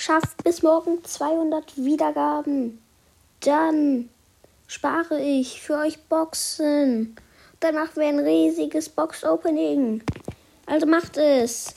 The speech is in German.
schafft bis morgen 200 Wiedergaben, dann spare ich für euch Boxen. Dann machen wir ein riesiges Box-Opening. Also macht es.